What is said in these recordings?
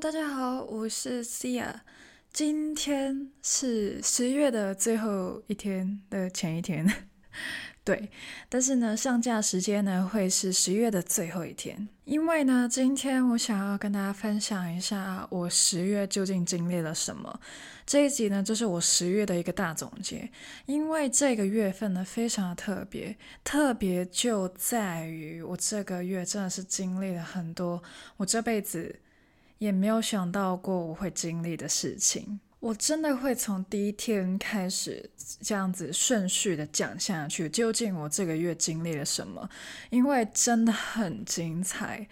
大家好，我是 Sia。今天是十月的最后一天的前一天，对。但是呢，上架时间呢会是十月的最后一天，因为呢，今天我想要跟大家分享一下我十月究竟经历了什么。这一集呢，就是我十月的一个大总结。因为这个月份呢，非常的特别，特别就在于我这个月真的是经历了很多我这辈子。也没有想到过我会经历的事情，我真的会从第一天开始这样子顺序的讲下去。究竟我这个月经历了什么？因为真的很精彩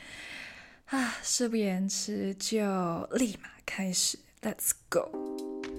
啊！事不延迟，就立马开始，Let's go。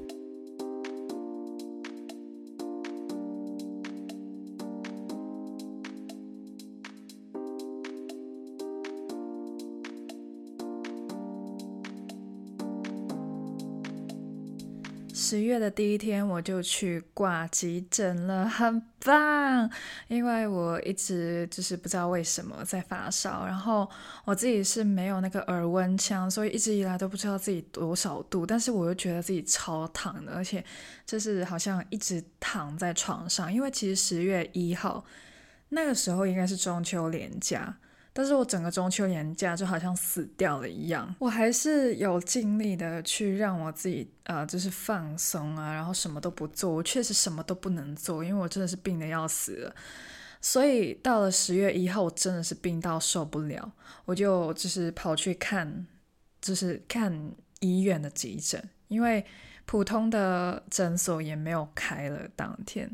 十月的第一天，我就去挂急诊了，很棒。因为我一直就是不知道为什么在发烧，然后我自己是没有那个耳温枪，所以一直以来都不知道自己多少度。但是我又觉得自己超烫的，而且就是好像一直躺在床上。因为其实十月一号那个时候应该是中秋连假。但是我整个中秋年假就好像死掉了一样，我还是有尽力的去让我自己呃，就是放松啊，然后什么都不做。我确实什么都不能做，因为我真的是病得要死了。所以到了十月一号，我真的是病到受不了，我就就是跑去看，就是看医院的急诊，因为普通的诊所也没有开了当天。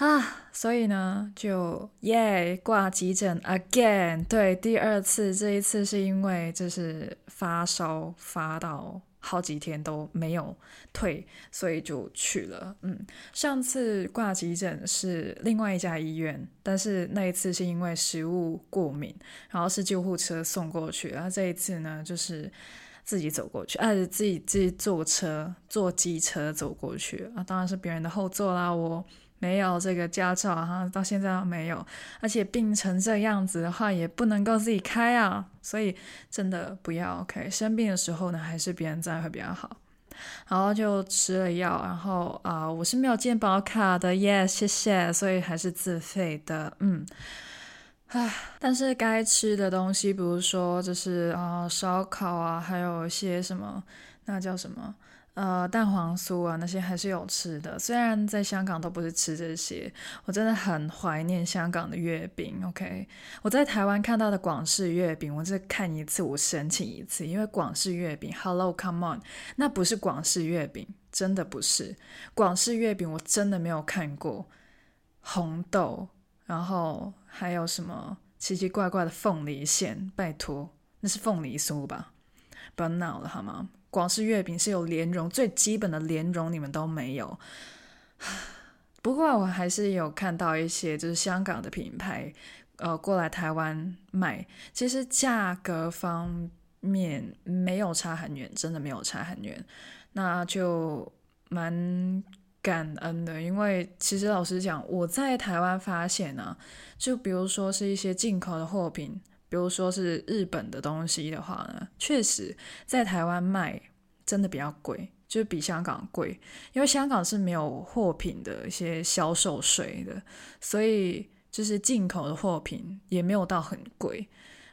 啊，所以呢，就耶挂急诊 again，对，第二次，这一次是因为就是发烧发到好几天都没有退，所以就去了。嗯，上次挂急诊是另外一家医院，但是那一次是因为食物过敏，然后是救护车送过去，然后这一次呢就是自己走过去，哎、啊，自己自己坐车坐机车走过去啊，当然是别人的后座啦，我。没有这个驾照哈，到现在都没有，而且病成这样子的话，也不能够自己开啊，所以真的不要 OK。生病的时候呢，还是别人在会比较好。然后就吃了药，然后啊、我是没有健保卡的，Yes，谢谢，所以还是自费的，嗯，唉，但是该吃的东西，比如说就是啊、烧烤啊，还有一些什么，那叫什么？呃，蛋黄酥啊，那些还是有吃的。虽然在香港都不是吃这些，我真的很怀念香港的月饼。OK，我在台湾看到的广式月饼，我这看一次我申请一次，因为广式月饼，Hello，Come on，那不是广式月饼，真的不是广式月饼，我真的没有看过红豆，然后还有什么奇奇怪怪的凤梨馅，拜托，那是凤梨酥吧？不要闹了好吗？广式月饼是有莲蓉，最基本的莲蓉你们都没有。不过我还是有看到一些就是香港的品牌，呃，过来台湾卖，其实价格方面没有差很远，真的没有差很远。那就蛮感恩的，因为其实老实讲，我在台湾发现呢、就比如说是一些进口的货品。比如说是日本的东西的话呢，确实在台湾卖真的比较贵，就是比香港贵，因为香港是没有货品的一些销售税的，所以就是进口的货品也没有到很贵。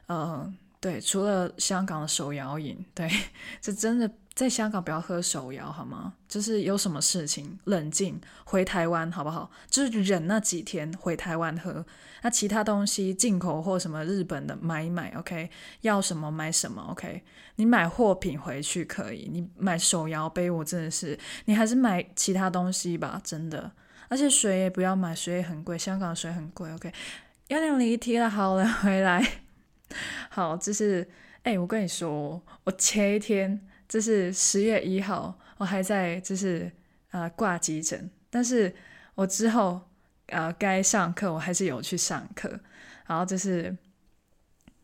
呃，对，除了香港的手摇饮，对，这真的。在香港不要喝手摇好吗？就是有什么事情冷静回台湾好不好？就是忍那几天回台湾喝。那其他东西进口或什么日本的买一买，OK？要什么买什么，OK？你买货品回去可以，你买手摇杯我真的是，你还是买其他东西吧，真的。而且水也不要买，水也很贵，香港水很贵，OK？有点离题了，好了，回来。好，就是，哎，我跟你说，我前一天。这是十月一号，我还在就是呃挂急诊，但是我之后呃该上课我还是有去上课，然后就是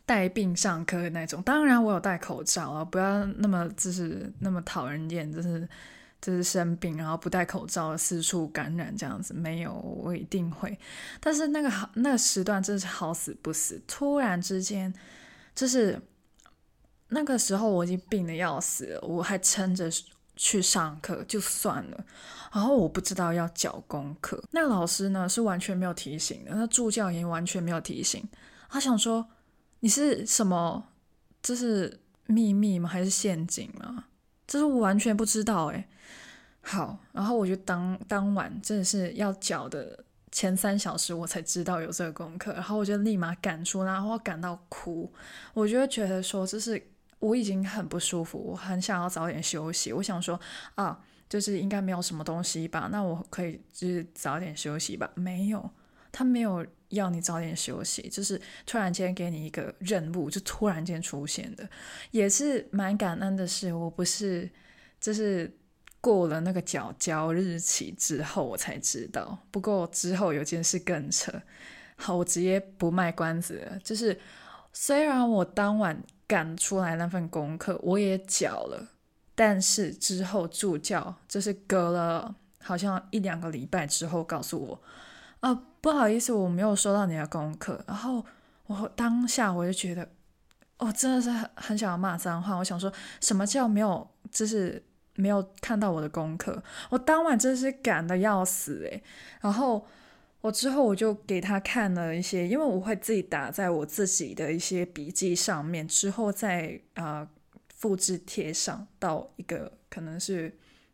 带病上课的那种。当然我有戴口罩啊，不要那么就是那么讨人厌，就是就是生病然后不戴口罩四处感染这样子，没有，我一定会。但是那个好那个时段真是好死不死，突然之间就是。那个时候我已经病得要死了，我还撑着去上课就算了，然后我不知道要交功课，那个老师呢是完全没有提醒的，那助教也完全没有提醒，他想说你是什么？这是秘密吗？还是陷阱吗？这是我完全不知道诶。好，然后我就当当晚真的是要缴的前三小时，我才知道有这个功课，然后我就立马赶出，然后我赶到哭，我就会觉得说，这是我已经很不舒服，我很想要早点休息，我想说啊，就是应该没有什么东西吧，那我可以就是早点休息吧，没有，他没有要你早点休息，就是突然间给你一个任务，就突然间出现的，也是蛮感恩的事，我不是就是。过了那个缴交日期之后，我才知道。不过之后有件事更扯，好，我直接不卖关子了。就是虽然我当晚赶出来那份功课，我也缴了，但是之后助教就是隔了好像一两个礼拜之后告诉我，啊，不好意思，我没有收到你的功课。然后我当下我就觉得，我真的是很很想要骂脏话。我想说什么叫没有，就是。没有看到我的功课，我当晚真是赶得要死诶。然后我之后我就给他看了一些，因为我会自己打在我自己的一些笔记上面，之后再呃复制贴上到一个可能是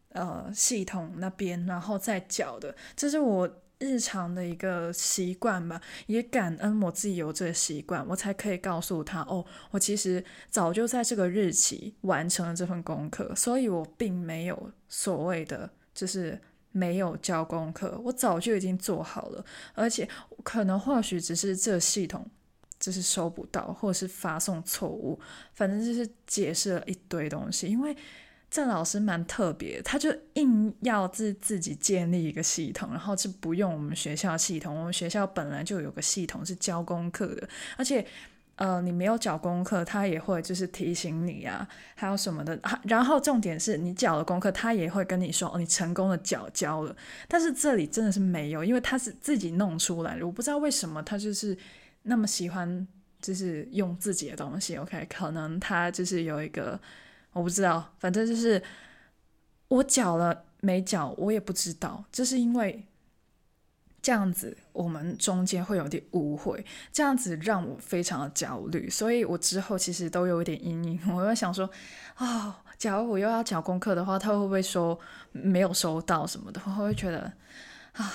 呃系统那边，然后再缴的。这是我。日常的一个习惯吧，也感恩我自己有这个习惯，我才可以告诉他哦，我其实早就在这个日期完成了这份功课，所以我并没有所谓的就是没有交功课，我早就已经做好了，而且可能或许只是这系统就是收不到，或者是发送错误，反正就是解释了一堆东西，因为。郑老师蛮特别，他就硬要自自己建立一个系统，然后是不用我们学校系统。我们学校本来就有个系统是交功课的，而且，呃，你没有缴功课，他也会就是提醒你啊，还有什么的。然后重点是你缴了功课，他也会跟你说，哦，你成功的缴交了。但是这里真的是没有，因为他是自己弄出来的，我不知道为什么他就是那么喜欢，就是用自己的东西。OK，可能他就是有一个。我不知道，反正就是我缴了没缴，我也不知道。就是因为这样子，我们中间会有点误会，这样子让我非常的焦虑，所以我之后其实都有一点阴影。我在想说，哦，假如我又要缴功课的话，他会不会说没有收到什么的？我会觉得啊。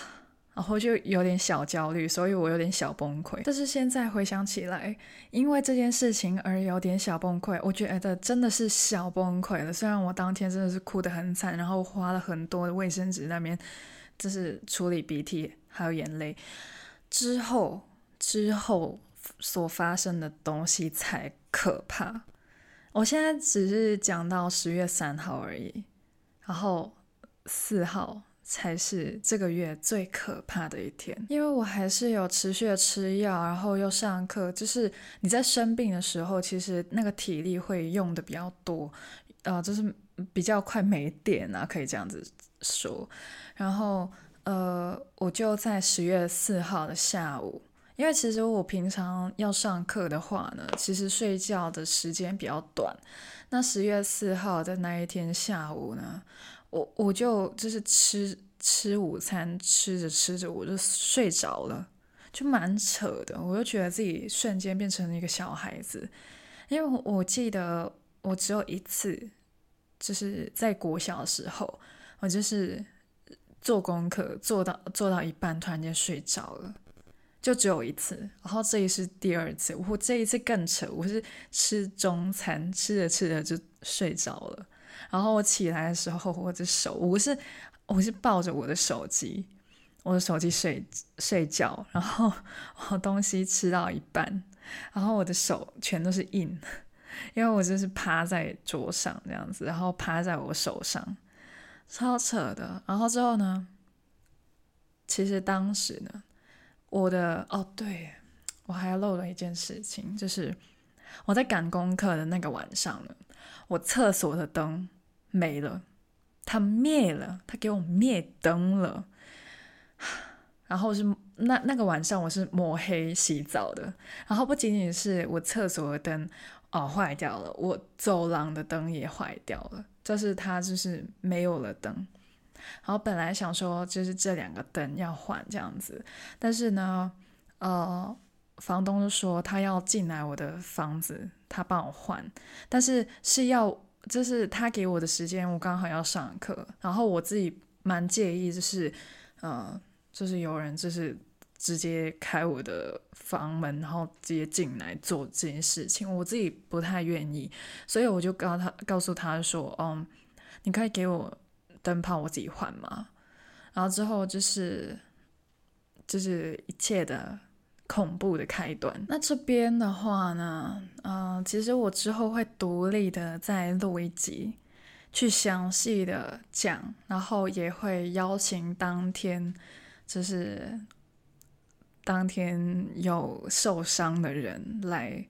然后就有点小焦虑，所以我有点小崩溃。但是现在回想起来，因为这件事情而有点小崩溃，我觉得真的是小崩溃了。虽然我当天真的是哭得很惨，然后花了很多的卫生纸那边，就是处理鼻涕还有眼泪。之后之后所发生的东西才可怕。我现在只是讲到十月三号而已，然后四号。才是这个月最可怕的一天，因为我还是有持续的吃药，然后又上课。就是你在生病的时候，其实那个体力会用的比较多，呃，就是比较快没电啊，可以这样子说。然后，呃，我就在十月四号的下午，因为其实我平常要上课的话呢，其实睡觉的时间比较短。那十月四号的那一天下午呢，我我就就是吃吃午餐，吃着吃着我就睡着了，就蛮扯的。我就觉得自己瞬间变成了一个小孩子，因为我记得我只有一次，就是在国小的时候，我就是做功课做到做到一半，突然间睡着了，就只有一次。然后这一次第二次，我这一次更扯，我是吃中餐，吃着吃着就睡着了。然后我起来的时候，我的手，我是我是抱着我的手机，我的手机睡睡觉，然后我东西吃到一半，然后我的手全都是印，因为我就是趴在桌上这样子，然后趴在我手上，超扯的。然后之后呢，其实当时呢，我的哦对，我还漏了一件事情，就是我在赶功课的那个晚上呢。我厕所的灯没了，它灭了，它给我灭灯了。然后是那那个晚上，我是抹黑洗澡的。然后不仅仅是我厕所的灯，哦坏掉了，我走廊的灯也坏掉了，就是它就是没有了灯。然后本来想说就是这两个灯要换这样子，但是呢，呃，房东就说他要进来我的房子，他帮我换，但是是要就是他给我的时间，我刚好要上课，然后我自己蛮介意，就是呃，就是有人就是直接开我的房门，然后直接进来做这件事情，我自己不太愿意，所以我就告他告诉他说，嗯，你可以给我。灯泡我自己换嘛，然后之后就是就是一切的恐怖的开端。那这边的话呢，嗯、呃，其实我之后会独立的再录一集，去详细的讲，然后也会邀请当天就是当天有受伤的人来。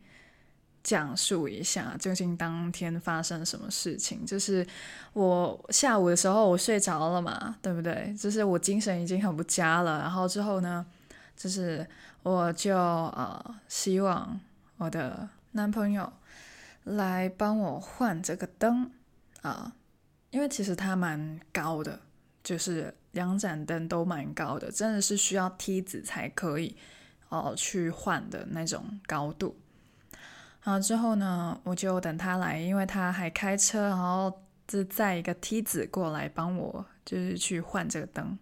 讲述一下究竟当天发生什么事情。就是我下午的时候我睡着了嘛，对不对？就是我精神已经很不佳了。然后之后呢，就是我就呃希望我的男朋友来帮我换这个灯啊，因为其实它蛮高的，就是两盏灯都蛮高的，真的是需要梯子才可以哦，去换的那种高度。好之后呢，我就等他来，因为他还开车，然后就载一个梯子过来帮我，就是去换这个灯。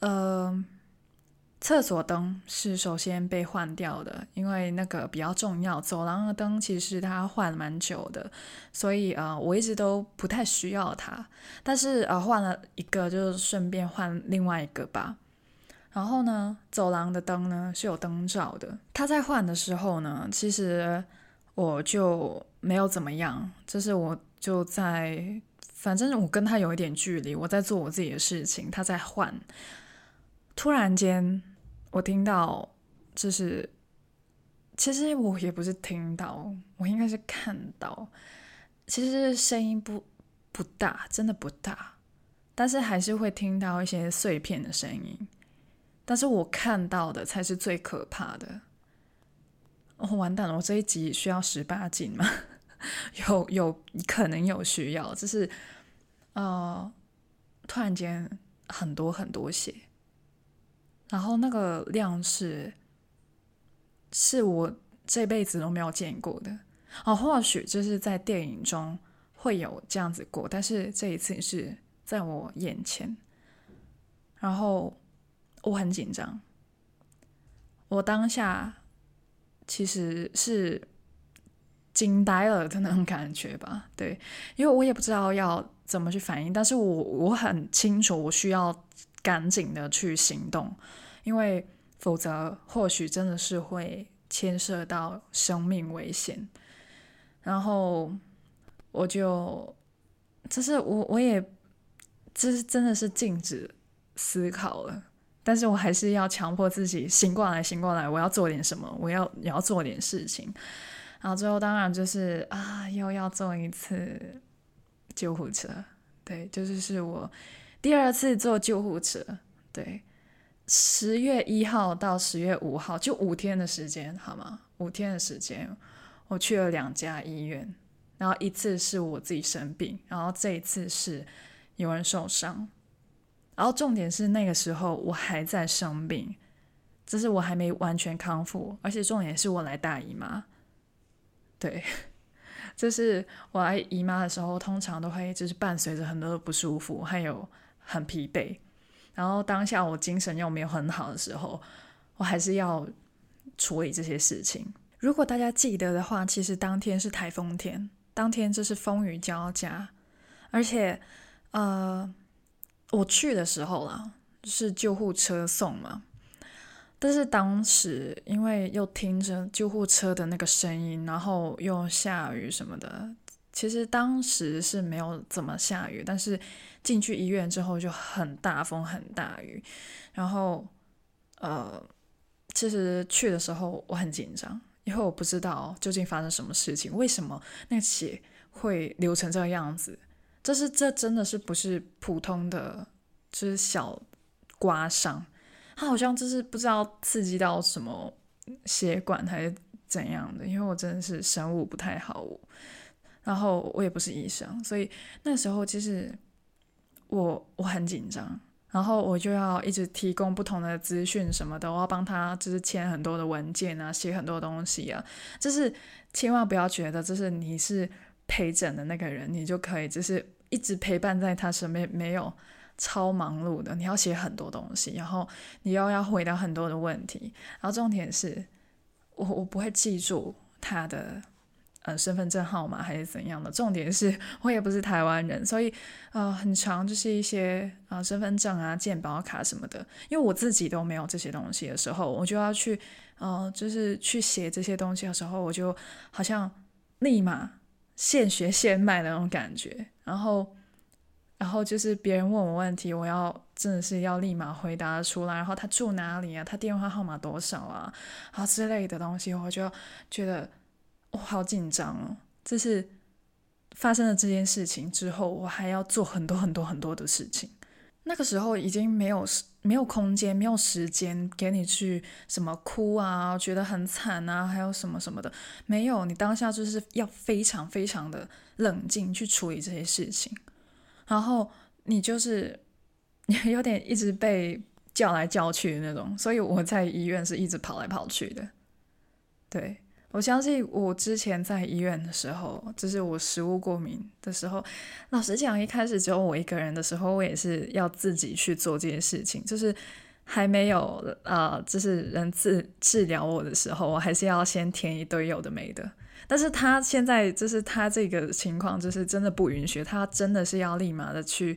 呃，厕所灯是首先被换掉的，因为那个比较重要。走廊的灯其实它换了蛮久的，所以呃，我一直都不太需要它。但是呃，换了一个，就顺便换另外一个吧。然后呢，走廊的灯呢是有灯罩的。他在换的时候呢，其实我就没有怎么样，就是我就在，反正我跟他有一点距离，我在做我自己的事情，他在换。突然间，我听到，就是其实我也不是听到，我应该是看到，其实声音不不大，真的不大，但是还是会听到一些碎片的声音。但是我看到的才是最可怕的。哦，完蛋了！我这一集需要十八禁吗？有有可能有需要，就是呃，突然间很多很多血，然后那个量是是我这辈子都没有见过的。哦，或许就是在电影中会有这样子过，但是这一次是在我眼前，然后。我很紧张，我当下其实是惊呆了的那种感觉吧，对，因为我也不知道要怎么去反应，但是我我很清楚我需要赶紧的去行动，因为否则或许真的是会牵涉到生命危险，然后我就，就是我我也，这是真的是禁止思考了。但是我还是要强迫自己醒过来，醒过来！我要做点什么，我要也要做点事情。然后最后当然就是啊，又要坐一次救护车。对，就是是我第二次坐救护车。对，十月一号到十月五号，就五天的时间，好吗？五天的时间，我去了两家医院，然后一次是我自己生病，然后这一次是有人受伤。然后重点是那个时候我还在生病，就是我还没完全康复，而且重点是我来大姨妈。对，就是我来姨妈的时候，通常都会就是伴随着很多的不舒服，还有很疲惫。然后当下我精神又没有很好的时候，我还是要处理这些事情。如果大家记得的话，其实当天是台风天，当天就是风雨交加，而且呃。我去的时候啦，是救护车送嘛，但是当时因为又听着救护车的那个声音，然后又下雨什么的，其实当时是没有怎么下雨，但是进去医院之后就很大风很大雨，然后呃，其实去的时候我很紧张，因为我不知道究竟发生什么事情，为什么那个血会流成这个样子。这是这真的是不是普通的，就是小刮伤，他好像就是不知道刺激到什么血管还是怎样的，因为我真的是生物不太好，然后我也不是医生，所以那时候其实我我很紧张，然后我就要一直提供不同的资讯什么的，我要帮他就是签很多的文件啊，写很多东西啊，就是千万不要觉得就是你是陪诊的那个人，你就可以就是一直陪伴在他身边，没有。超忙碌的，你要写很多东西，然后你又要回答很多的问题，然后重点是，我我不会记住他的呃身份证号码还是怎样的，重点是我也不是台湾人，所以呃很长就是一些呃身份证啊、健保卡什么的，因为我自己都没有这些东西的时候，我就要去呃就是去写这些东西的时候，我就好像立马现学现卖的那种感觉，然后。然后就是别人问我问题，我要真的是要立马回答出来。然后他住哪里啊？他电话号码多少啊？啊之类的东西，我就觉得我好紧张哦。就是发生了这件事情之后，我还要做很多很多很多的事情。那个时候已经没有没有空间，没有时间给你去什么哭啊，觉得很惨啊，还有什么什么的，没有。你当下就是要非常非常的冷静去处理这些事情。然后你就是 有点一直被叫来叫去的那种，所以我在医院是一直跑来跑去的。对，我相信我之前在医院的时候，就是我食物过敏的时候，老实讲，一开始只有我一个人的时候，我也是要自己去做这件事情，就是还没有呃，就是人治治疗我的时候，我还是要先填一堆有的没的。但是他现在就是他这个情况，就是真的不允许，他真的是要立马的去，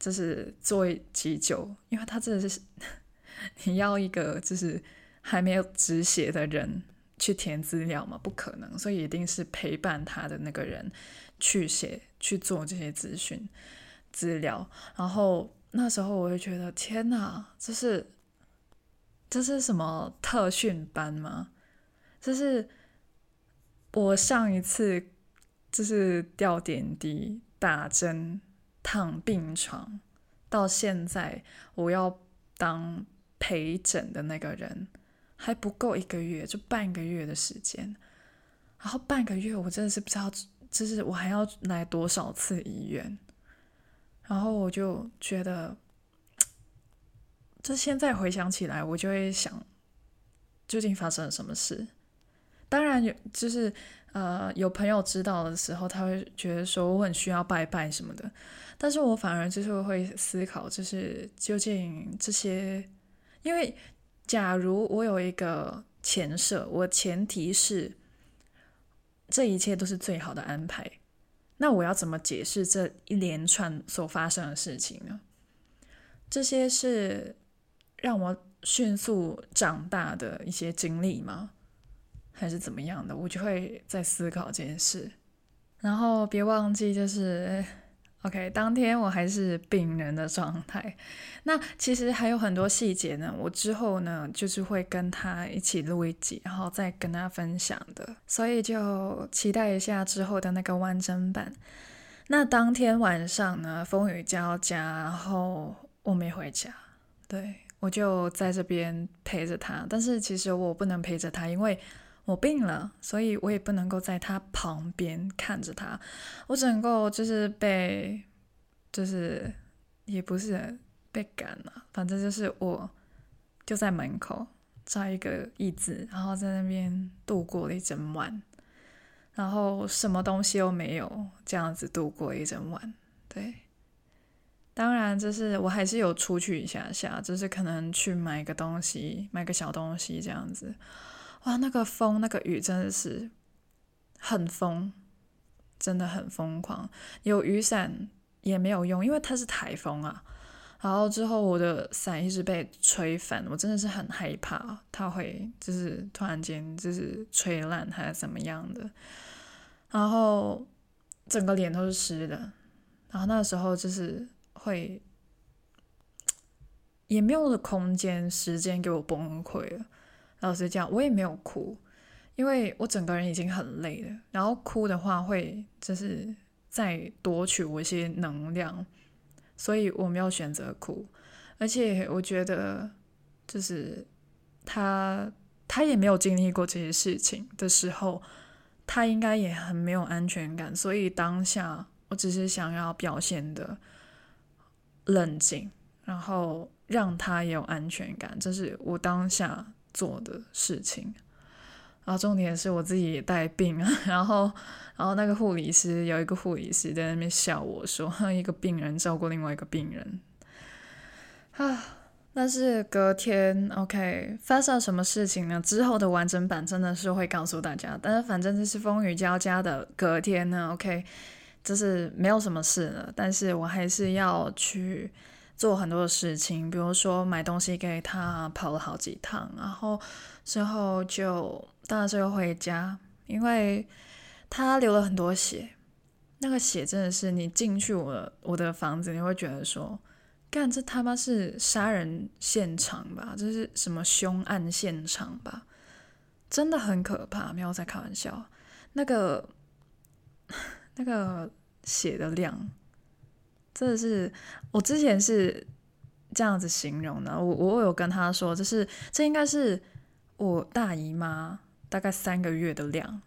就是做急救，因为他真的是 你要一个就是还没有止血的人去填资料嘛，不可能，所以一定是陪伴他的那个人去写去做这些资讯资料。然后那时候我就觉得天哪，这是这是什么特训班吗？这是。我上一次就是吊点滴、打针、躺病床，到现在我要当陪诊的那个人，还不够一个月，就半个月的时间。然后半个月，我真的是不知道，就是我还要来多少次医院。然后我就觉得，就现在回想起来，我就会想，究竟发生了什么事？当然有，就是呃，有朋友知道的时候，他会觉得说我很需要拜拜什么的。但是我反而就是会思考，就是究竟这些，因为假如我有一个前设，我前提是这一切都是最好的安排，那我要怎么解释这一连串所发生的事情呢？这些是让我迅速长大的一些经历吗？还是怎么样的，我就会在思考这件事。然后别忘记，就是，OK，当天我还是病人的状态。那其实还有很多细节呢，我之后呢就是会跟他一起录一集，然后再跟他分享的。所以就期待一下之后的那个完整版。那当天晚上呢，风雨交加，然后我没回家，对，我就在这边陪着他。但是其实我不能陪着他，因为。我病了，所以我也不能够在他旁边看着他，我只能够就是被，就是也不是被赶了，反正就是我就在门口找一个椅子，然后在那边度过了一整晚，然后什么东西都没有，这样子度过一整晚。对，当然就是我还是有出去一下下，就是可能去买个东西，买个小东西这样子。哇，那个风，那个雨真的是很疯，真的很疯狂。有雨伞也没有用，因为它是台风啊。然后之后我的伞一直被吹翻，我真的是很害怕，它会就是突然间就是吹烂还是怎么样的。然后整个脸都是湿的，然后那时候就是会也没有了空间、时间给我崩溃了。老实讲，我也没有哭，因为我整个人已经很累了。然后哭的话，会就是再夺取我一些能量，所以我没有选择哭。而且我觉得，就是他他也没有经历过这些事情的时候，他应该也很没有安全感。所以当下我只是想要表现的冷静，然后让他也有安全感，这是我当下做的事情。然后重点是我自己也带病啊，然后，然后那个护理师有一个护理师在那边笑我说，一个病人照顾另外一个病人，啊，但是隔天 OK 发生了什么事情呢？之后的完整版真的是会告诉大家，但是反正就是风雨交加的隔天呢，OK，就是没有什么事了，但是我还是要去。做很多的事情，比如说买东西给他，跑了好几趟，然后之后就当然最后回家，因为他流了很多血，那个血真的是你进去我我的房子，你会觉得说，干这他妈是杀人现场吧？这是什么凶案现场吧？真的很可怕，没有在开玩笑，那个 那个血的量。真的是，我之前是这样子形容的。我我有跟他说，就是这应该是我大姨妈大概三个月的量，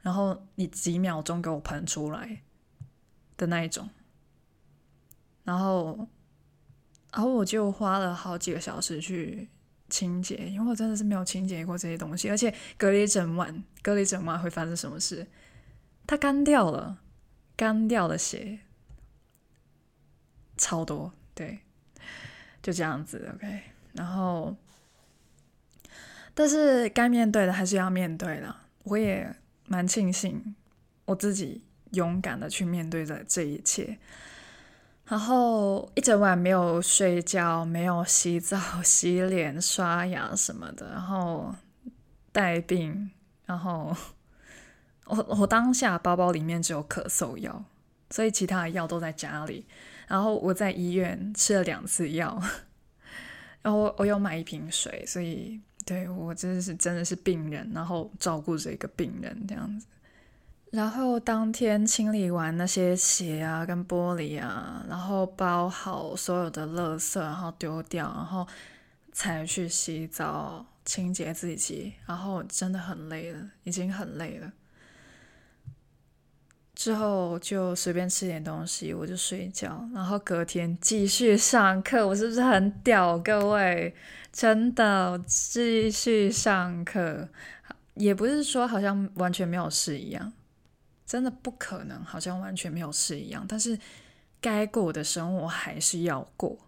然后你几秒钟给我喷出来的那一种，然后然后我就花了好几个小时去清洁，因为我真的是没有清洁过这些东西，而且隔了一整晚，隔了一整晚会发生什么事？它干掉了，干掉了血。超多，对，就这样子，OK。然后，但是该面对的还是要面对了。我也蛮庆幸我自己勇敢的去面对着这一切。然后一整晚没有睡觉，没有洗澡、洗脸、刷牙什么的，然后带病，然后我我当下包包里面只有咳嗽药，所以其他的药都在家里。然后我在医院吃了两次药，然后我我有买一瓶水，所以对我真的是真的是病人，然后照顾着一个病人这样子。然后当天清理完那些鞋啊跟玻璃啊，然后包好所有的垃圾，然后丢掉，然后才去洗澡清洁自己。然后真的很累了，已经很累了。之后就随便吃点东西，我就睡觉，然后隔天继续上课。我是不是很屌？各位，真的继续上课，也不是说好像完全没有事一样，真的不可能，好像完全没有事一样。但是该过的生活还是要过，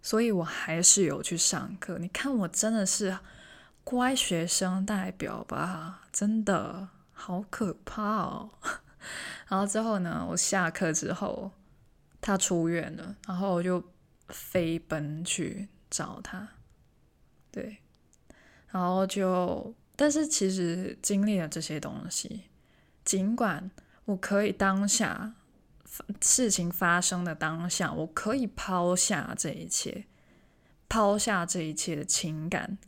所以我还是有去上课。你看，我真的是乖学生代表吧？真的好可怕哦。然后之后呢，我下课之后，他出院了，然后我就飞奔去找他。对，然后就，但是其实经历了这些东西，尽管我可以当下事情发生的当下，我可以抛下这一切，抛下这一切的情感。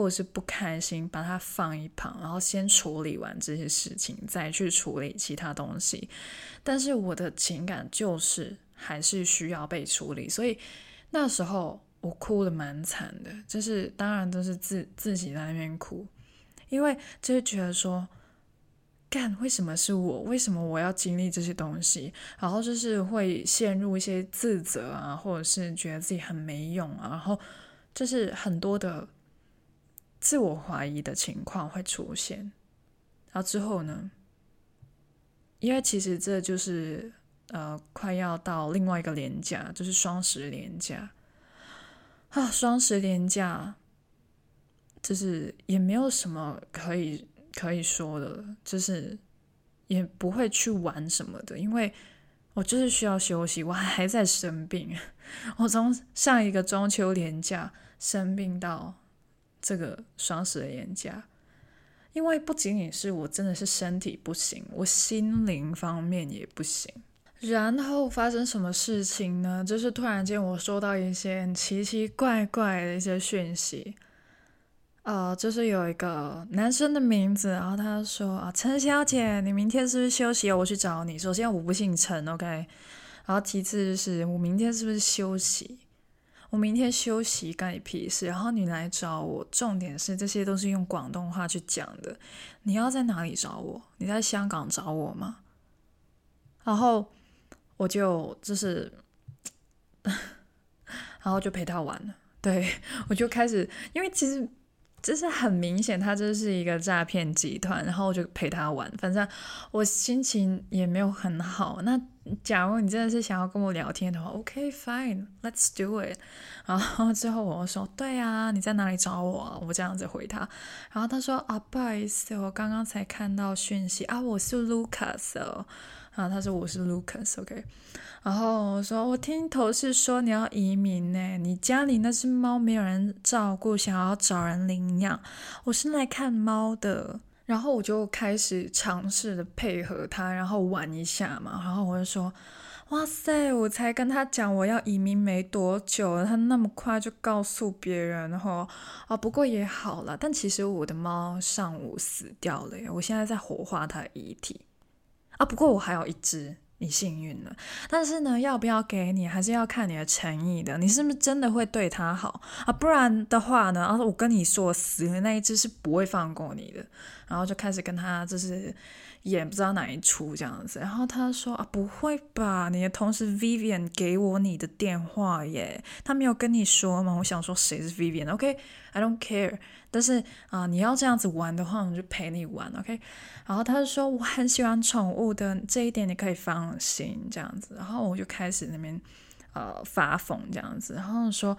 或者是不开心，把它放一旁，然后先处理完这些事情，再去处理其他东西。但是我的情感就是还是需要被处理，所以那时候我哭的蛮惨的，就是当然都是自自己在那边哭，因为就是觉得说，干，为什么是我？为什么我要经历这些东西？然后就是会陷入一些自责啊，或者是觉得自己很没用啊，然后就是很多的。自我怀疑的情况会出现，然后之后呢？因为其实这就是呃，快要到另外一个连假，就是双十连假啊。双十连假就是也没有什么可以可以说的，就是也不会去玩什么的，因为我就是需要休息，我还在生病，我从上一个中秋连假生病到。这个双十连假，因为不仅仅是我真的是身体不行，我心灵方面也不行。然后发生什么事情呢？就是突然间我收到一些奇奇怪怪的一些讯息，呃，就是有一个男生的名字，然后他说啊，陈小姐，你明天是不是休息？我去找你。首先我不姓陈，OK，然后其次就是我明天是不是休息？我明天休息干你屁事。然后你来找我，重点是这些都是用广东话去讲的。你要在哪里找我？你在香港找我吗？然后我就就是，然后就陪他玩了。对，我就开始，因为其实。就是很明显，他就是一个诈骗集团，然后我就陪他玩。反正我心情也没有很好。那假如你真的是想要跟我聊天的话，OK fine，let's do it。然后之后我说，对啊，你在哪里找我啊？我这样子回他。然后他说啊，不好意思，我刚刚才看到讯息啊，我是 Lucas 哦。然后他说我是 Lucas，OK。然后我说，我听同事说你要移民呢，你家里那只猫没有人照顾，想要找人领养。我是来看猫的。然后我就开始尝试的配合他，然后玩一下嘛。然后我就说，哇塞，我才跟他讲我要移民没多久，他那么快就告诉别人，然后啊，不过也好了。但其实我的猫上午死掉了耶，我现在在火化它的遗体。啊，不过我还有一只，你幸运了。但是呢，要不要给你，还是要看你的诚意的。你是不是真的会对它好啊？不然的话呢，啊，我跟你说，死的那一只是不会放过你的。然后就开始跟他就是演不知道哪一出这样子。然后他说啊，不会吧？你的同事 Vivian 给我你的电话耶，他没有跟你说吗？我想说谁是 Vivian？OK，I don't care。但是啊，你要这样子玩的话，我就陪你玩，OK。然后他就说我很喜欢宠物的，这一点你可以放心，这样子。然后我就开始那边呃发疯这样子，然后说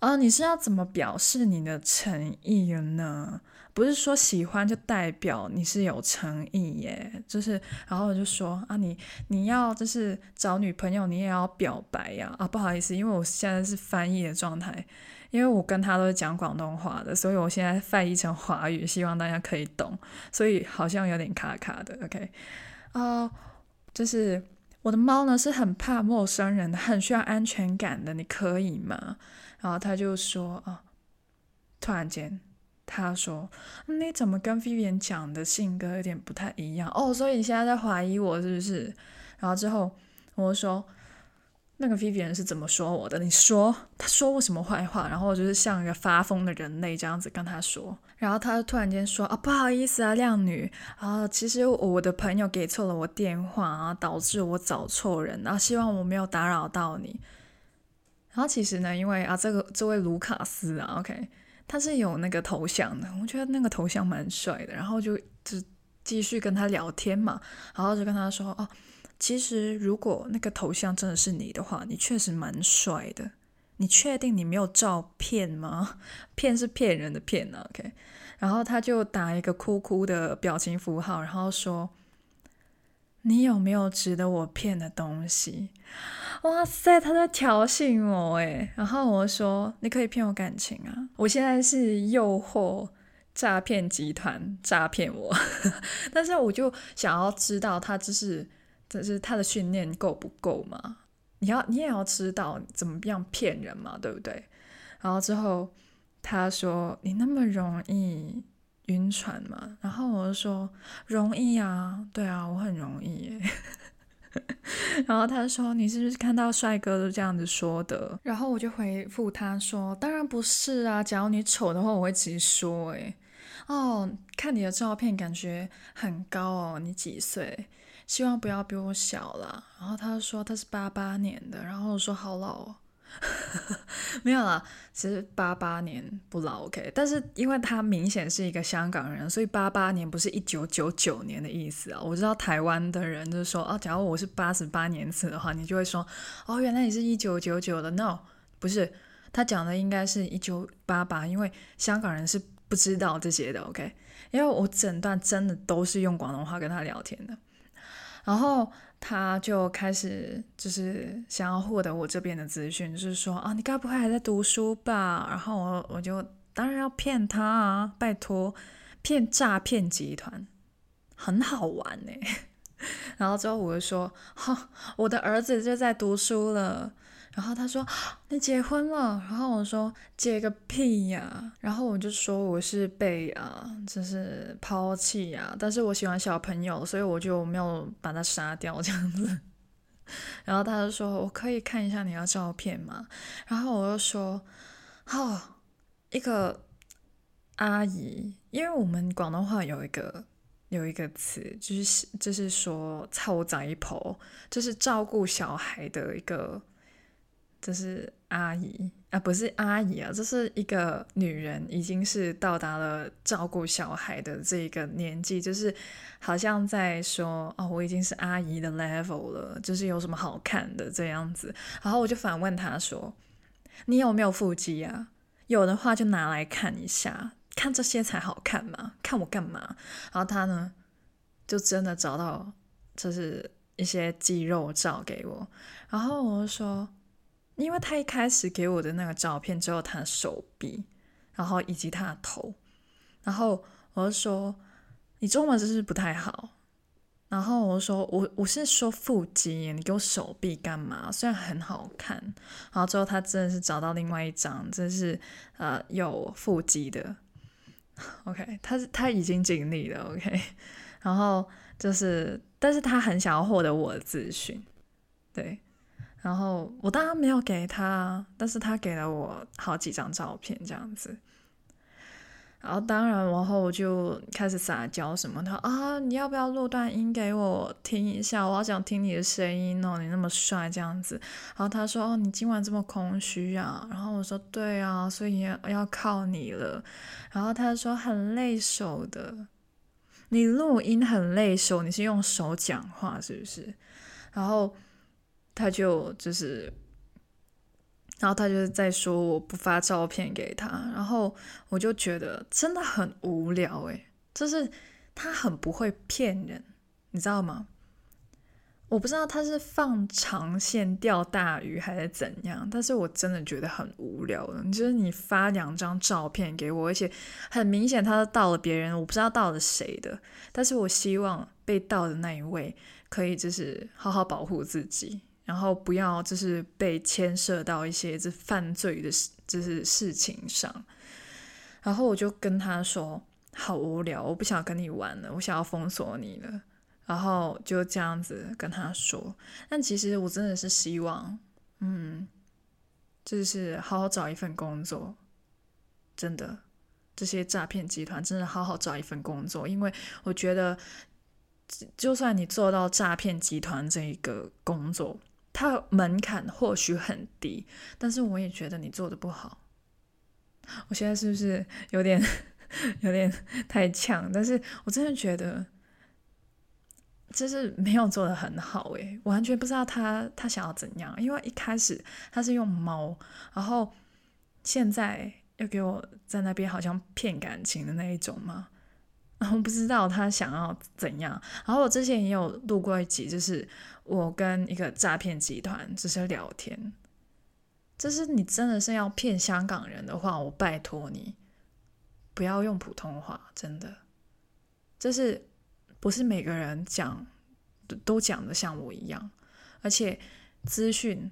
啊，你是要怎么表示你的诚意呢？不是说喜欢就代表你是有诚意耶，就是。然后我就说啊，你你要就是找女朋友，你也要表白呀啊，不好意思，因为我现在是翻译的状态。因为我跟他都是讲广东话的，所以我现在翻译成华语，希望大家可以懂。所以好像有点卡卡的，OK？啊、就是我的猫呢是很怕陌生人的，很需要安全感的，你可以吗？然后他就说啊，突然间他说你怎么跟 Vivian 讲的性格有点不太一样哦？所以你现在在怀疑我是不是？然后之后我说。那个 Vivian 是怎么说我的？你说他说我什么坏话？然后我就是像一个发疯的人类这样子跟他说，然后他突然间说啊，不好意思啊，靓女啊，其实我的朋友给错了我电话啊，导致我找错人啊，希望我没有打扰到你。然后其实呢，因为啊，这个这位卢卡斯啊，OK，他是有那个头像的，我觉得那个头像蛮帅的，然后就就继续跟他聊天嘛，然后就跟他说哦。其实，如果那个头像真的是你的话，你确实蛮帅的。你确定你没有照骗吗？骗是骗人的骗、啊。OK，然后他就打一个哭哭的表情符号，然后说：“你有没有值得我骗的东西？”哇塞，他在挑衅我诶。然后我说：“你可以骗我感情啊！我现在是诱惑诈骗集团诈骗我，但是我就想要知道他就是。”这是他的训练够不够嘛？你要你也要知道怎么样骗人嘛，对不对？然后之后他说：“你那么容易晕船嘛？”然后我就说：“容易啊，对啊，我很容易耶。”然后他说：“你是不是看到帅哥都这样子说的？”然后我就回复他说：“当然不是啊，假如你丑的话，我会直说。”哎，哦，看你的照片感觉很高哦，你几岁？希望不要比我小啦。然后他说他是八八年的，然后我说好老哦，没有啦，其实八八年不老 OK，但是因为他明显是一个香港人，所以八八年不是一九九九年的意思啊。我知道台湾的人就是说哦，假如我是八十八年次的话，你就会说哦，原来你是一九九九的。No，不是，他讲的应该是一九八八，因为香港人是不知道这些的 OK，因为我整段真的都是用广东话跟他聊天的。然后他就开始就是想要获得我这边的资讯，就是说啊，你该不会还在读书吧？然后我我就当然要骗他啊，拜托，骗诈骗集团很好玩呢。然后之后我就说，哈，我的儿子就在读书了。然后他说：“你结婚了？”然后我说：“结个屁呀！”然后我就说：“我是被啊，就是抛弃呀。但是我喜欢小朋友，所以我就没有把他杀掉这样子。”然后他就说：“我可以看一下你的照片吗？”然后我就说：“哦，一个阿姨，因为我们广东话有一个有一个词，就是就是说凑仔婆，就是照顾小孩的一个，就是阿姨。”啊，不是阿姨啊，这是一个女人，已经是到达了照顾小孩的这个年纪，就是好像在说哦，我已经是阿姨的 level 了，就是有什么好看的这样子。然后我就反问她说：“你有没有腹肌啊？有的话就拿来看一下，看这些才好看嘛，看我干嘛？”然后她呢，就真的找到就是一些肌肉照给我，然后我就说。因为他一开始给我的那个照片只有他手臂，然后以及他的头，然后我就说你中文真是不太好，然后我就说我我是说腹肌，你给我手臂干嘛？虽然很好看，然后最后他真的是找到另外一张，真是呃有腹肌的，OK，他是他已经尽力了，OK，然后就是，但是他很想要获得我的资讯，对。然后我当然没有给他，但是他给了我好几张照片这样子。然后当然，然后我就开始撒娇什么的啊，你要不要录段音给我听一下？我好想听你的声音哦，你那么帅这样子。然后他说哦，你今晚这么空虚啊？然后我说对啊，所以要要靠你了。然后他说很累手的，你录音很累手，你是用手讲话是不是？然后。他就就是，然后他就是在说我不发照片给他，然后我就觉得真的很无聊诶，就是他很不会骗人，你知道吗？我不知道他是放长线钓大鱼还是怎样，但是我真的觉得很无聊的。就是你发两张照片给我，而且很明显他是盗了别人，我不知道盗了谁的，但是我希望被盗的那一位可以就是好好保护自己。然后不要就是被牵涉到一些这犯罪的事，就是事情上。然后我就跟他说：“好无聊，我不想跟你玩了，我想要封锁你了。”然后就这样子跟他说。但其实我真的是希望，嗯，就是好好找一份工作。真的，这些诈骗集团真的好好找一份工作，因为我觉得，就算你做到诈骗集团这一个工作。它门槛或许很低，但是我也觉得你做的不好。我现在是不是有点 有点太呛？但是我真的觉得，就是没有做的很好诶，完全不知道他他想要怎样。因为一开始他是用猫，然后现在又给我在那边好像骗感情的那一种嘛。我不知道他想要怎样。然后我之前也有录过一集，就是我跟一个诈骗集团只是聊天。就是你真的是要骗香港人的话，我拜托你不要用普通话，真的。就是不是每个人讲都讲的像我一样，而且资讯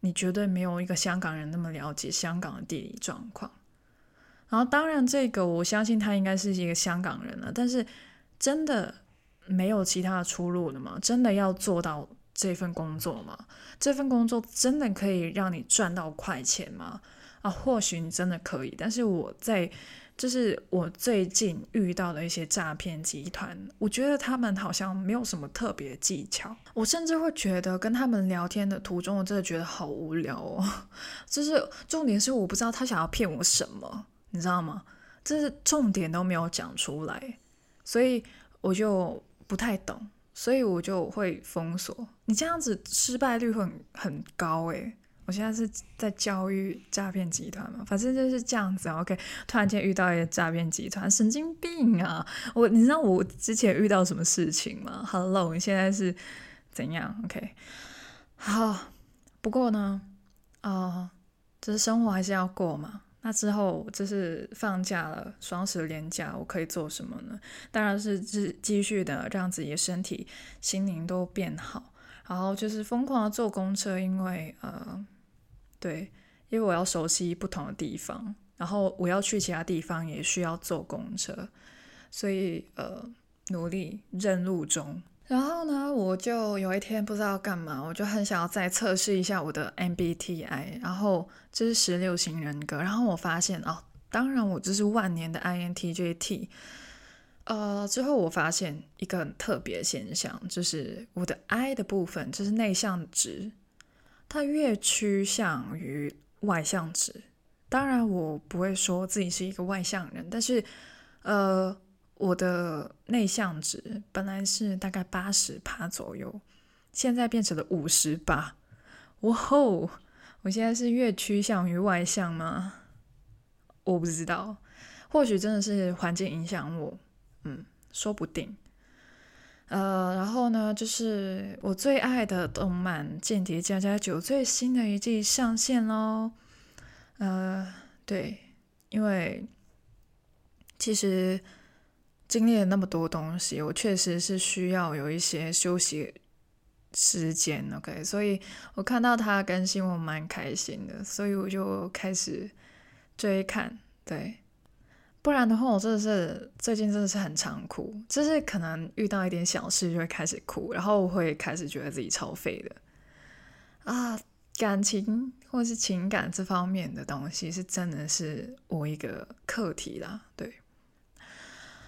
你绝对没有一个香港人那么了解香港的地理状况。然后，当然，这个我相信他应该是一个香港人了。但是，真的没有其他的出路了吗？真的要做到这份工作吗？这份工作真的可以让你赚到快钱吗？啊，或许你真的可以。但是我在，就是我最近遇到的一些诈骗集团，我觉得他们好像没有什么特别技巧。我甚至会觉得跟他们聊天的途中，我真的觉得好无聊哦。就是重点是，我不知道他想要骗我什么。你知道吗？这是重点都没有讲出来，所以我就不太懂，所以我就会封锁。你这样子失败率会很很高诶。我现在是在教育诈骗集团嘛，反正就是这样子。OK，突然间遇到一个诈骗集团，神经病啊！我你知道我之前遇到什么事情吗？Hello，你现在是怎样？OK，好，不过呢，啊、呃，就是生活还是要过嘛。那之后就是放假了，双十连假，我可以做什么呢？当然是继继续的让自己的身体、心灵都变好，然后就是疯狂的坐公车，因为呃，对，因为我要熟悉不同的地方，然后我要去其他地方也需要坐公车，所以呃，努力认路中。然后呢，我就有一天不知道干嘛，我就很想要再测试一下我的 MBTI，然后这是十六型人格，然后我发现哦，当然我就是万年的 INTJ T，。呃，之后我发现一个很特别的现象，就是我的 I 的部分，就是内向值，它越趋向于外向值。当然，我不会说自己是一个外向人，但是，呃，我的内向值本来是大概八十趴左右，现在变成了五十八。哇哦！我现在是越趋向于外向吗？我不知道，或许真的是环境影响我。嗯，说不定。呃，然后呢，就是我最爱的动漫《间谍家家酒》最新的一季上线喽。呃，对，因为其实经历了那么多东西，我确实是需要有一些休息时间。OK，所以我看到他更新，我蛮开心的，所以我就开始追看。对。不然的话，我真的是最近真的是很常哭，就是可能遇到一点小事就会开始哭，然后我会开始觉得自己超废的啊。感情或是情感这方面的东西，是真的是我一个课题啦。对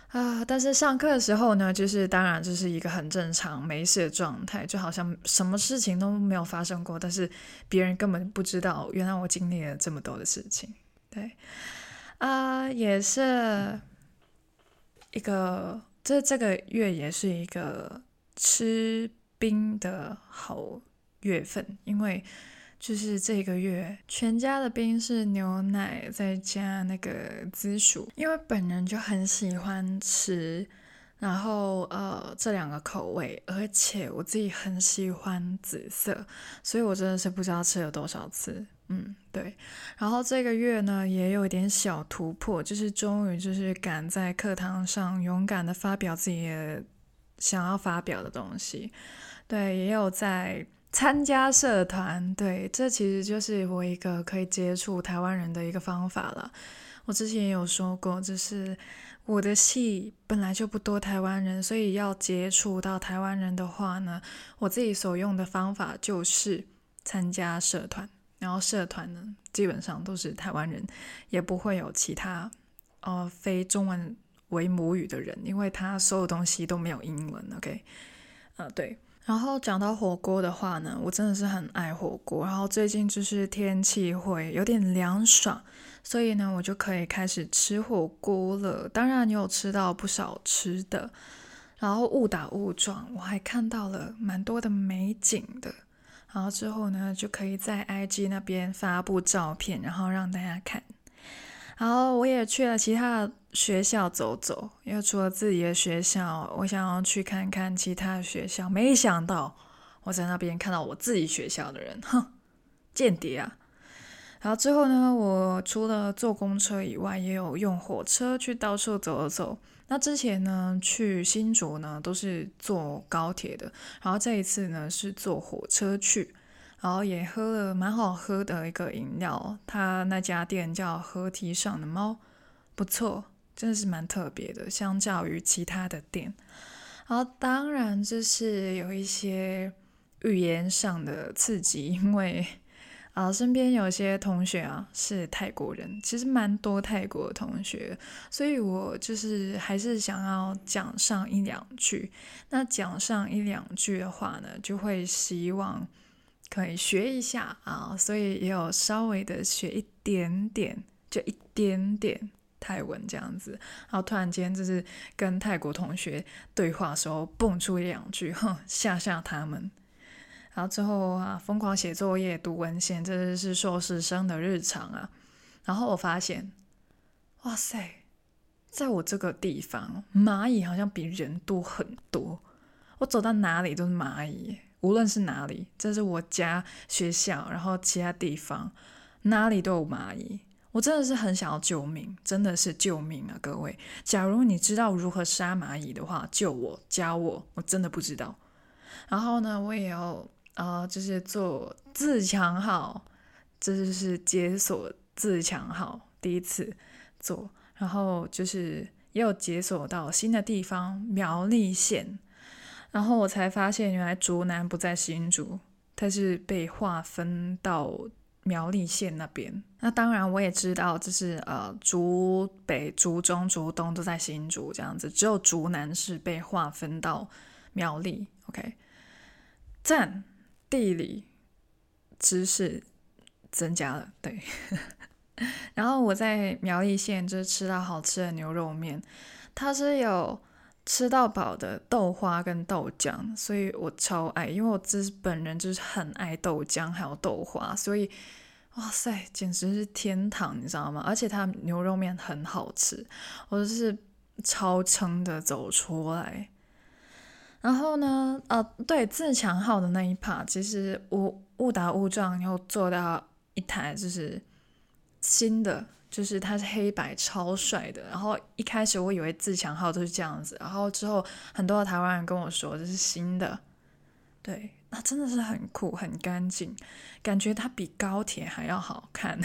啊，但是上课的时候呢，就是当然就是一个很正常没事的状态，就好像什么事情都没有发生过，但是别人根本不知道，原来我经历了这么多的事情，对。啊也是一个，这这个月也是一个吃冰的好月份，因为就是这个月全家的冰是牛奶再加那个紫薯，因为本人就很喜欢吃，然后呃这两个口味，而且我自己很喜欢紫色，所以我真的是不知道吃了多少次。嗯，对。然后这个月呢，也有一点小突破，就是终于就是敢在课堂上勇敢的发表自己想要发表的东西。对，也有在参加社团。对，这其实就是我一个可以接触台湾人的一个方法了。我之前也有说过，就是我的系本来就不多台湾人，所以要接触到台湾人的话呢，我自己所用的方法就是参加社团。然后社团呢，基本上都是台湾人，也不会有其他呃非中文为母语的人，因为他所有东西都没有英文。OK，呃对。然后讲到火锅的话呢，我真的是很爱火锅。然后最近就是天气会有点凉爽，所以呢，我就可以开始吃火锅了。当然，你有吃到不少吃的，然后误打误撞，我还看到了蛮多的美景的。然后之后呢，就可以在 IG 那边发布照片，然后让大家看。然后我也去了其他的学校走走，因为除了自己的学校，我想要去看看其他的学校。没想到我在那边看到我自己学校的人，哼，间谍啊！然后之后呢，我除了坐公车以外，也有用火车去到处走走。那之前呢，去新竹呢都是坐高铁的，然后这一次呢是坐火车去，然后也喝了蛮好喝的一个饮料，它那家店叫河堤上的猫，不错，真的是蛮特别的，相较于其他的店。然后当然就是有一些语言上的刺激，因为。啊，身边有些同学啊是泰国人，其实蛮多泰国同学，所以我就是还是想要讲上一两句。那讲上一两句的话呢，就会希望可以学一下啊，所以也有稍微的学一点点，就一点点泰文这样子。然后突然间就是跟泰国同学对话的时候，蹦出一两句，哼，吓吓他们。然后之后啊，疯狂写作业、读文献，这是硕士生的日常啊。然后我发现，哇塞，在我这个地方，蚂蚁好像比人多很多。我走到哪里都是蚂蚁，无论是哪里，这是我家、学校，然后其他地方，哪里都有蚂蚁。我真的是很想要救命，真的是救命啊，各位！假如你知道如何杀蚂蚁的话，救我，教我，我真的不知道。然后呢，我也有。呃，就是做自强号，这就是解锁自强号第一次做，然后就是也有解锁到新的地方苗栗县，然后我才发现原来竹南不在新竹，它是被划分到苗栗县那边。那当然我也知道，就是呃竹北、竹中、竹东都在新竹这样子，只有竹南是被划分到苗栗。OK，赞，地理知识增加了，对。然后我在苗栗县就是吃到好吃的牛肉面，它是有吃到饱的豆花跟豆浆，所以我超爱，因为我自本人就是很爱豆浆还有豆花，所以哇塞，简直是天堂，你知道吗？而且它牛肉面很好吃，我就是超撑的走出来。然后呢，呃，对，自强号的那一趴，其实我误打误撞又坐到一台就是。新的就是它是黑白超帅的，然后一开始我以为自强号都是这样子，然后之后很多的台湾人跟我说这是新的，对，那真的是很酷很干净，感觉它比高铁还要好看，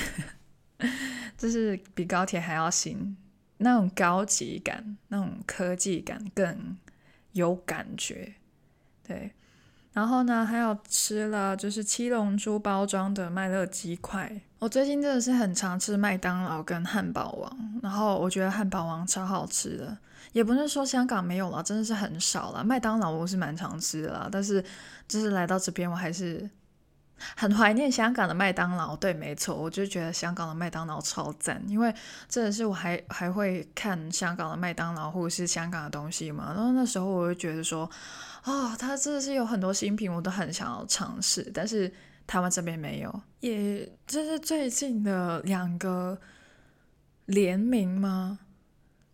就是比高铁还要新，那种高级感、那种科技感更有感觉，对。然后呢，还有吃了就是七龙珠包装的麦乐鸡块。我最近真的是很常吃麦当劳跟汉堡王，然后我觉得汉堡王超好吃的。也不是说香港没有了，真的是很少了。麦当劳我是蛮常吃的啦，但是就是来到这边，我还是很怀念香港的麦当劳。对，没错，我就觉得香港的麦当劳超赞，因为真的是我还还会看香港的麦当劳或者是香港的东西嘛。然后那时候我就觉得说。哦，它真的是有很多新品，我都很想要尝试，但是台湾这边没有。也就是最近的两个联名吗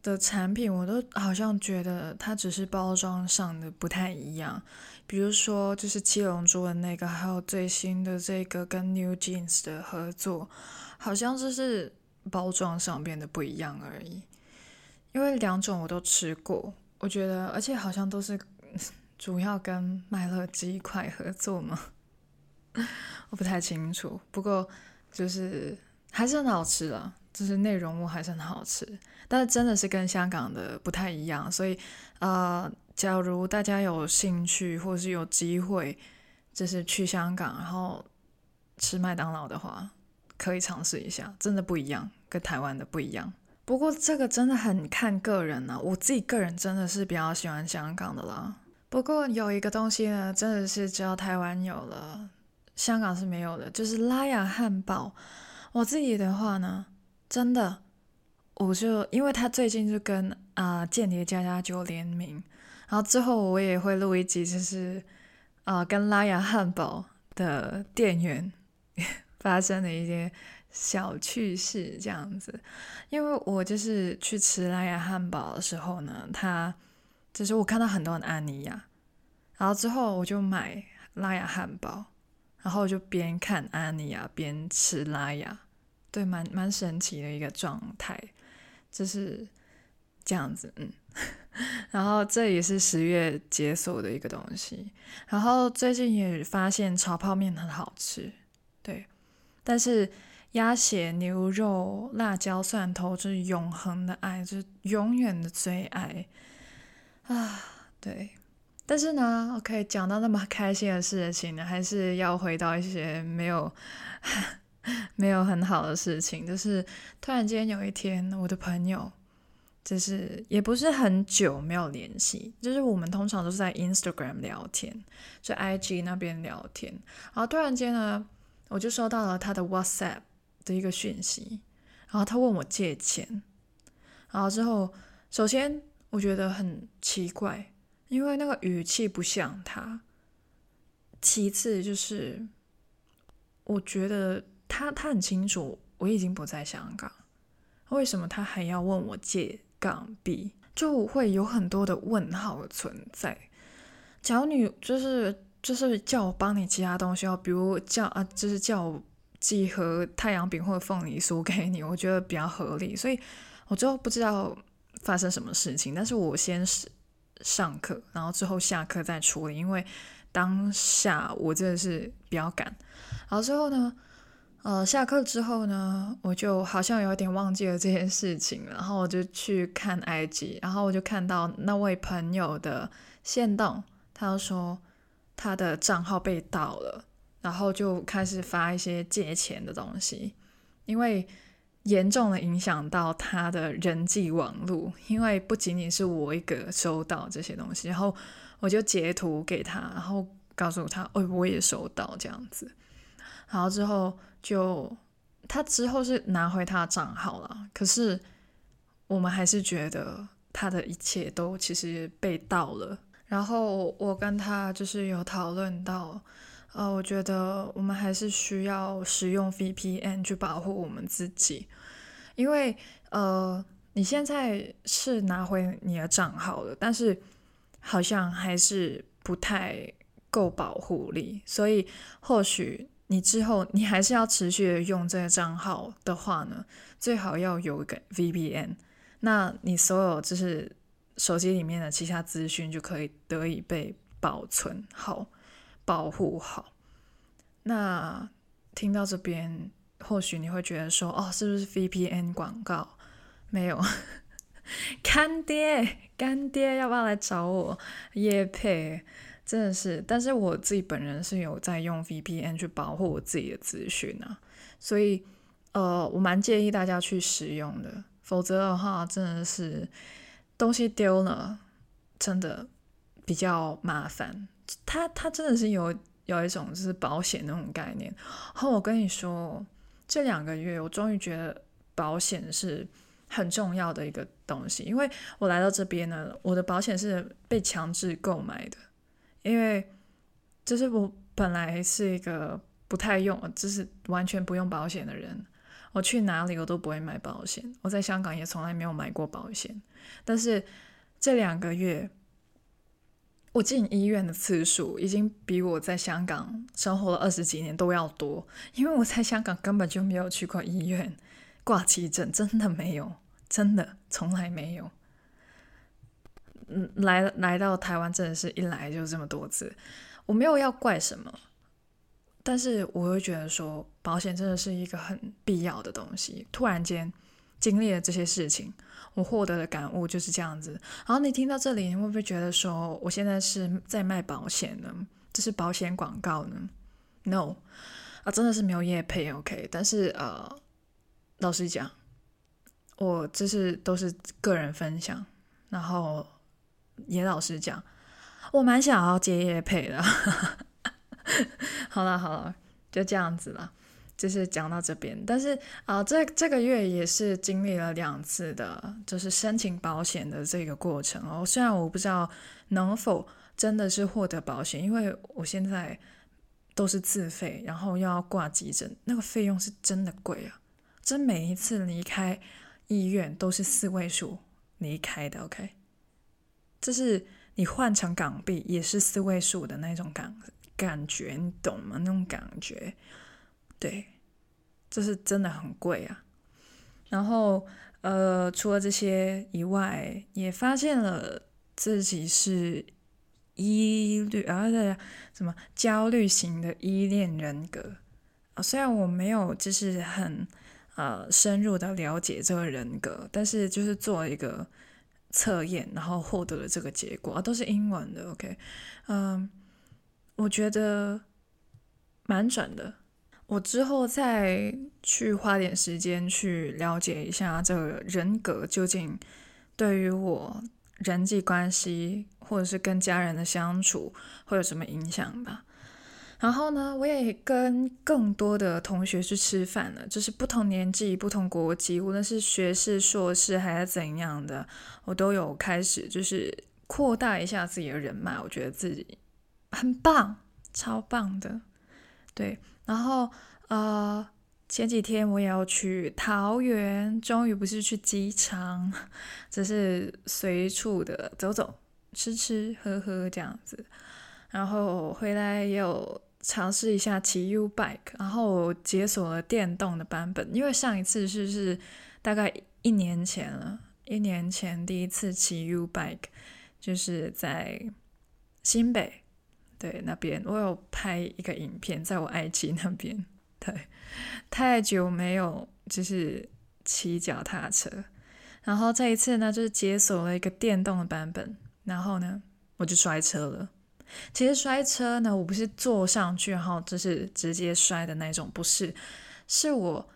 的产品，我都好像觉得它只是包装上的不太一样。比如说，就是七龙珠的那个，还有最新的这个跟 New Jeans 的合作，好像就是包装上变得不一样而已。因为两种我都吃过，我觉得，而且好像都是。主要跟麦乐鸡块合作吗？我不太清楚，不过就是还是很好吃了，就是内容物还是很好吃，但是真的是跟香港的不太一样，所以呃，假如大家有兴趣或是有机会，就是去香港然后吃麦当劳的话，可以尝试一下，真的不一样，跟台湾的不一样。不过这个真的很看个人呢、我自己个人真的是比较喜欢香港的啦。不过有一个东西呢，真的是只有台湾有了，香港是没有的，就是拉雅汉堡。我自己的话呢，真的，我就因为他最近就跟啊、间谍家家酒联名，然后之后我也会录一集，就是啊、跟拉雅汉堡的店员 发生的一些小趣事这样子。因为我就是去吃拉雅汉堡的时候呢，他。就是我看到很多人安妮亚，然后之后我就买拉雅汉堡，然后就边看安妮亚边吃拉雅，对，蛮蛮神奇的一个状态，就是这样子，嗯。然后这也是十月解锁的一个东西，然后最近也发现炒泡面很好吃，对，但是鸭血、牛肉、辣椒、蒜头就是永恒的爱，就是永远的最爱。啊，对，但是呢，OK，讲到那么开心的事情呢，还是要回到一些没有 没有很好的事情。就是突然间有一天，我的朋友，就是也不是很久没有联系，就是我们通常都是在 Instagram 聊天，在 IG 那边聊天，然后突然间呢，我就收到了他的 WhatsApp 的一个讯息，然后他问我借钱，然后之后首先。我觉得很奇怪，因为那个语气不像他。其次就是，我觉得他他很清楚我已经不在香港，为什么他还要问我借港币？就会有很多的问号存在。假如你就是就是叫我帮你其他东西哦，比如叫啊，就是叫我寄盒太阳饼或者凤梨酥给你，我觉得比较合理。所以我就不知道。发生什么事情？但是我先是上课，然后之后下课再处理，因为当下我真的是比较赶。然后之后呢，呃，下课之后呢，我就好像有点忘记了这件事情，然后我就去看 IG，然后我就看到那位朋友的线动，他说他的账号被盗了，然后就开始发一些借钱的东西，因为严重的影响到他的人际网络，因为不仅仅是我一个收到这些东西，然后我就截图给他，然后告诉他，哦，我也收到这样子，然后之后就他之后是拿回他的账号了，可是我们还是觉得他的一切都其实被盗了，然后我跟他就是有讨论到。呃，我觉得我们还是需要使用 VPN 去保护我们自己，因为呃，你现在是拿回你的账号了，但是好像还是不太够保护力，所以或许你之后你还是要持续的用这个账号的话呢，最好要有一个 VPN，那你所有就是手机里面的其他资讯就可以得以被保存好。保护好。那听到这边，或许你会觉得说：“哦，是不是 VPN 广告？”没有，干爹，干爹，要不要来找我？业配，真的是。但是我自己本人是有在用 VPN 去保护我自己的资讯啊，所以呃，我蛮建议大家去使用的。否则的话，真的是东西丢了，真的比较麻烦。他他真的是有有一种就是保险那种概念。然后我跟你说，这两个月我终于觉得保险是很重要的一个东西，因为我来到这边呢，我的保险是被强制购买的，因为就是我本来是一个不太用，就是完全不用保险的人，我去哪里我都不会买保险，我在香港也从来没有买过保险，但是这两个月。我进医院的次数已经比我在香港生活了二十几年都要多，因为我在香港根本就没有去过医院挂急诊，真的没有，真的从来没有。嗯，来来到台湾真的是一来就这么多次，我没有要怪什么，但是我会觉得说保险真的是一个很必要的东西。突然间经历了这些事情。我获得的感悟就是这样子。然后你听到这里，你会不会觉得说，我现在是在卖保险呢？这是保险广告呢？No，啊，真的是没有业配，OK。但是呃，老实讲，我这是都是个人分享。然后也老实讲，我蛮想要接业配的。好了好了，就这样子了。就是讲到这边，但是啊、这这个月也是经历了两次的，就是申请保险的这个过程哦。虽然我不知道能否真的是获得保险，因为我现在都是自费，然后又要挂急诊，那个费用是真的贵啊！真每一次离开医院都是四位数离开的，OK？就是你换成港币也是四位数的那种感感觉，你懂吗？那种感觉。对，这是真的很贵啊。然后，呃，除了这些以外，也发现了自己是依虑啊，对，什么焦虑型的依恋人格啊。虽然我没有就是很呃深入的了解这个人格，但是就是做一个测验，然后获得了这个结果啊，都是英文的。OK，嗯，我觉得蛮准的。我之后再去花点时间去了解一下这个人格究竟对于我人际关系或者是跟家人的相处会有什么影响吧。然后呢，我也跟更多的同学去吃饭了，就是不同年纪、不同国籍，无论是学士、硕士还是怎样的，我都有开始就是扩大一下自己的人脉。我觉得自己很棒，超棒的，对。然后，呃，前几天我也要去桃园，终于不是去机场，只是随处的走走、吃吃喝喝这样子。然后回来也有尝试一下骑 U bike，然后解锁了电动的版本，因为上一次是是大概一年前了，一年前第一次骑 U bike，就是在新北。对，那边我有拍一个影片，在我 IG 那边。对，太久没有就是骑脚踏车，然后这一次呢，就是解锁了一个电动的版本，然后呢，我就摔车了。其实摔车呢，我不是坐上去然后就是直接摔的那种，不是，是我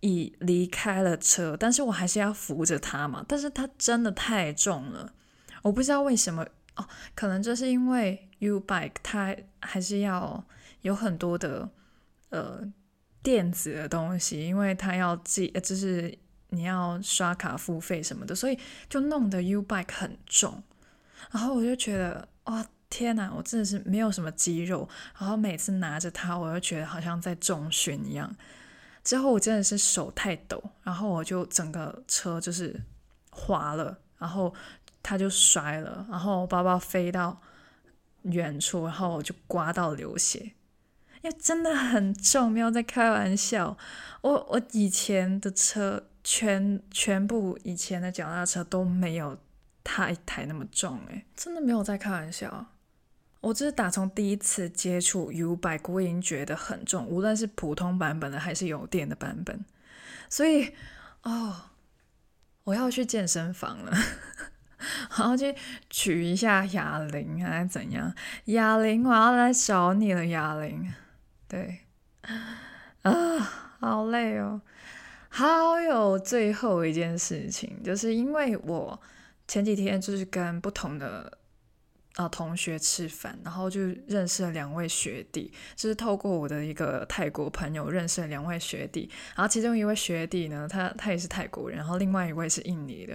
已离开了车，但是我还是要扶着它嘛。但是它真的太重了，我不知道为什么哦，可能就是因为 U bike 它还是要有很多的呃电子的东西，因为它要记，就是你要刷卡付费什么的，所以就弄得 U bike 很重。然后我就觉得哇。天呐，我真的是没有什么肌肉，然后每次拿着它，我就觉得好像在重训一样。之后我真的是手太抖，然后我就整个车就是滑了，然后它就摔了，然后我包包飞到远处，然后我就刮到流血。因为真的很重，没有在开玩笑。我我以前的车全全部以前的脚踏车都没有它一台那么重，诶，真的没有在开玩笑。我就是打从第一次接触 U bike，我已经觉得很重，无论是普通版本的还是有电的版本。所以，哦，我要去健身房了，我要去取一下哑铃还是怎样？哑铃，我要来找你了，哑铃。对，啊，好累哦。还有最后一件事情，就是因为我前几天就是跟不同的。啊，同学吃饭，然后就认识了两位学弟，就是透过我的一个泰国朋友认识了两位学弟，然后其中一位学弟呢，他他也是泰国人，然后另外一位是印尼的，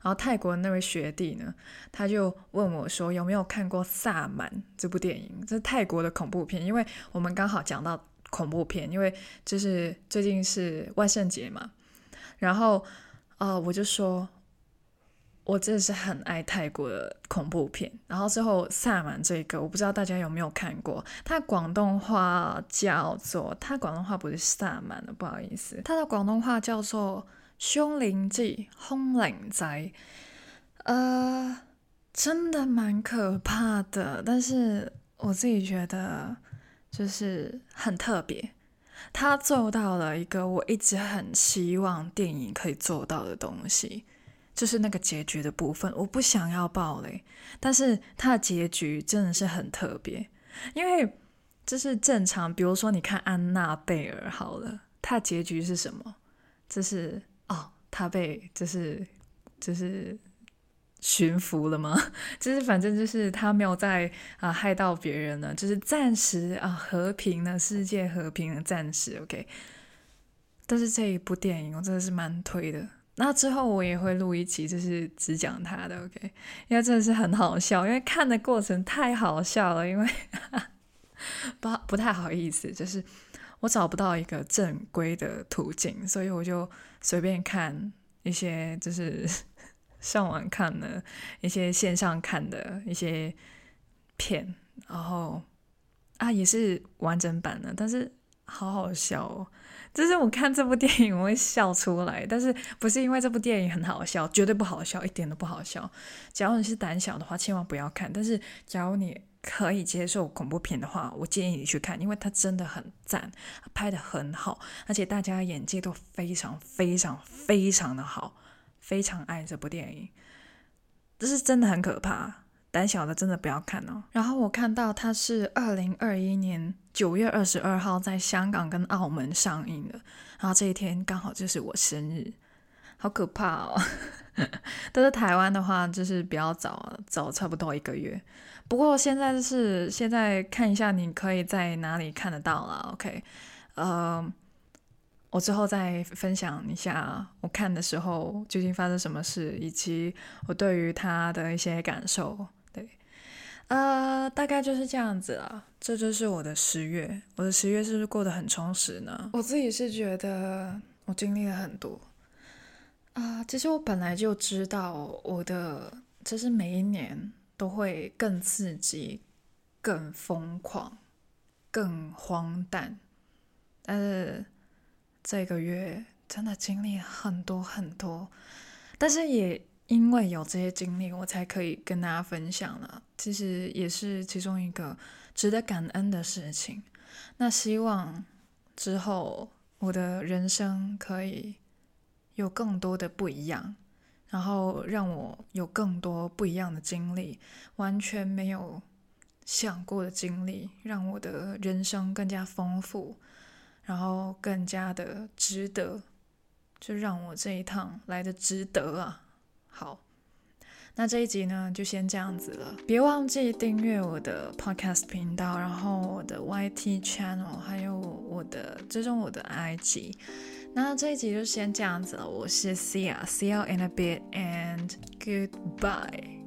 然后泰国的那位学弟呢，他就问我说有没有看过《萨满》这部电影，这是泰国的恐怖片，因为我们刚好讲到恐怖片，因为就是最近是万圣节嘛，然后呃，我就说。我真的是很爱泰国的恐怖片，然后最后萨满这个，我不知道大家有没有看过，它广东话叫做，它广东话不是萨满的，不好意思，它的广东话叫做《凶灵记》《凶灵祭》，呃，真的蛮可怕的，但是我自己觉得就是很特别，它做到了一个我一直很希望电影可以做到的东西。就是那个结局的部分，我不想要爆雷，但是它的结局真的是很特别，因为这是正常。比如说，你看安娜贝尔好了，它的结局是什么？就是哦，他被就是就是驯服了吗？就是反正就是他没有再啊害到别人了，就是暂时啊和平了，世界和平了，暂时 OK。但是这一部电影我真的是蛮推的。那之后我也会录一期，就是只讲他的，OK？因为真的是很好笑，因为看的过程太好笑了，因为 不不太好意思，就是我找不到一个正规的途径，所以我就随便看一些，就是 上网看的一些线上看的一些片，然后啊也是完整版的，但是好好笑哦。就是我看这部电影我会笑出来，但是不是因为这部电影很好笑，绝对不好笑，一点都不好笑。假如你是胆小的话，千万不要看。但是假如你可以接受恐怖片的话，我建议你去看，因为它真的很赞，拍得很好，而且大家演技都非常非常非常的好，非常爱这部电影。这是真的很可怕。胆小的真的不要看哦。然后我看到它是二零二一年九月二十二号在香港跟澳门上映的，然后这一天刚好就是我生日，好可怕哦。但是台湾的话就是比较早，早差不多一个月。不过现在就是现在看一下你可以在哪里看得到了。OK，呃，我之后再分享一下我看的时候究竟发生什么事，以及我对于他的一些感受。呃，大概就是这样子了。这就是我的十月，我的十月是不是过得很充实呢？我自己是觉得我经历了很多。啊、其实我本来就知道我的，就是每一年都会更刺激、更疯狂、更荒诞。但是这个月真的经历很多很多，但是也。因为有这些经历，我才可以跟大家分享了。其实也是其中一个值得感恩的事情。那希望之后我的人生可以有更多的不一样，然后让我有更多不一样的经历，完全没有想过的经历，让我的人生更加丰富，然后更加的值得，就让我这一趟来的值得啊！好。那这一集呢，就先这样子了。别忘记订阅我的 Podcast 频道，然后我的 YT Channel，还有我的追踪我的 IG。那这一集就先这样子了。我是 Sia，See you in a bit and goodbye。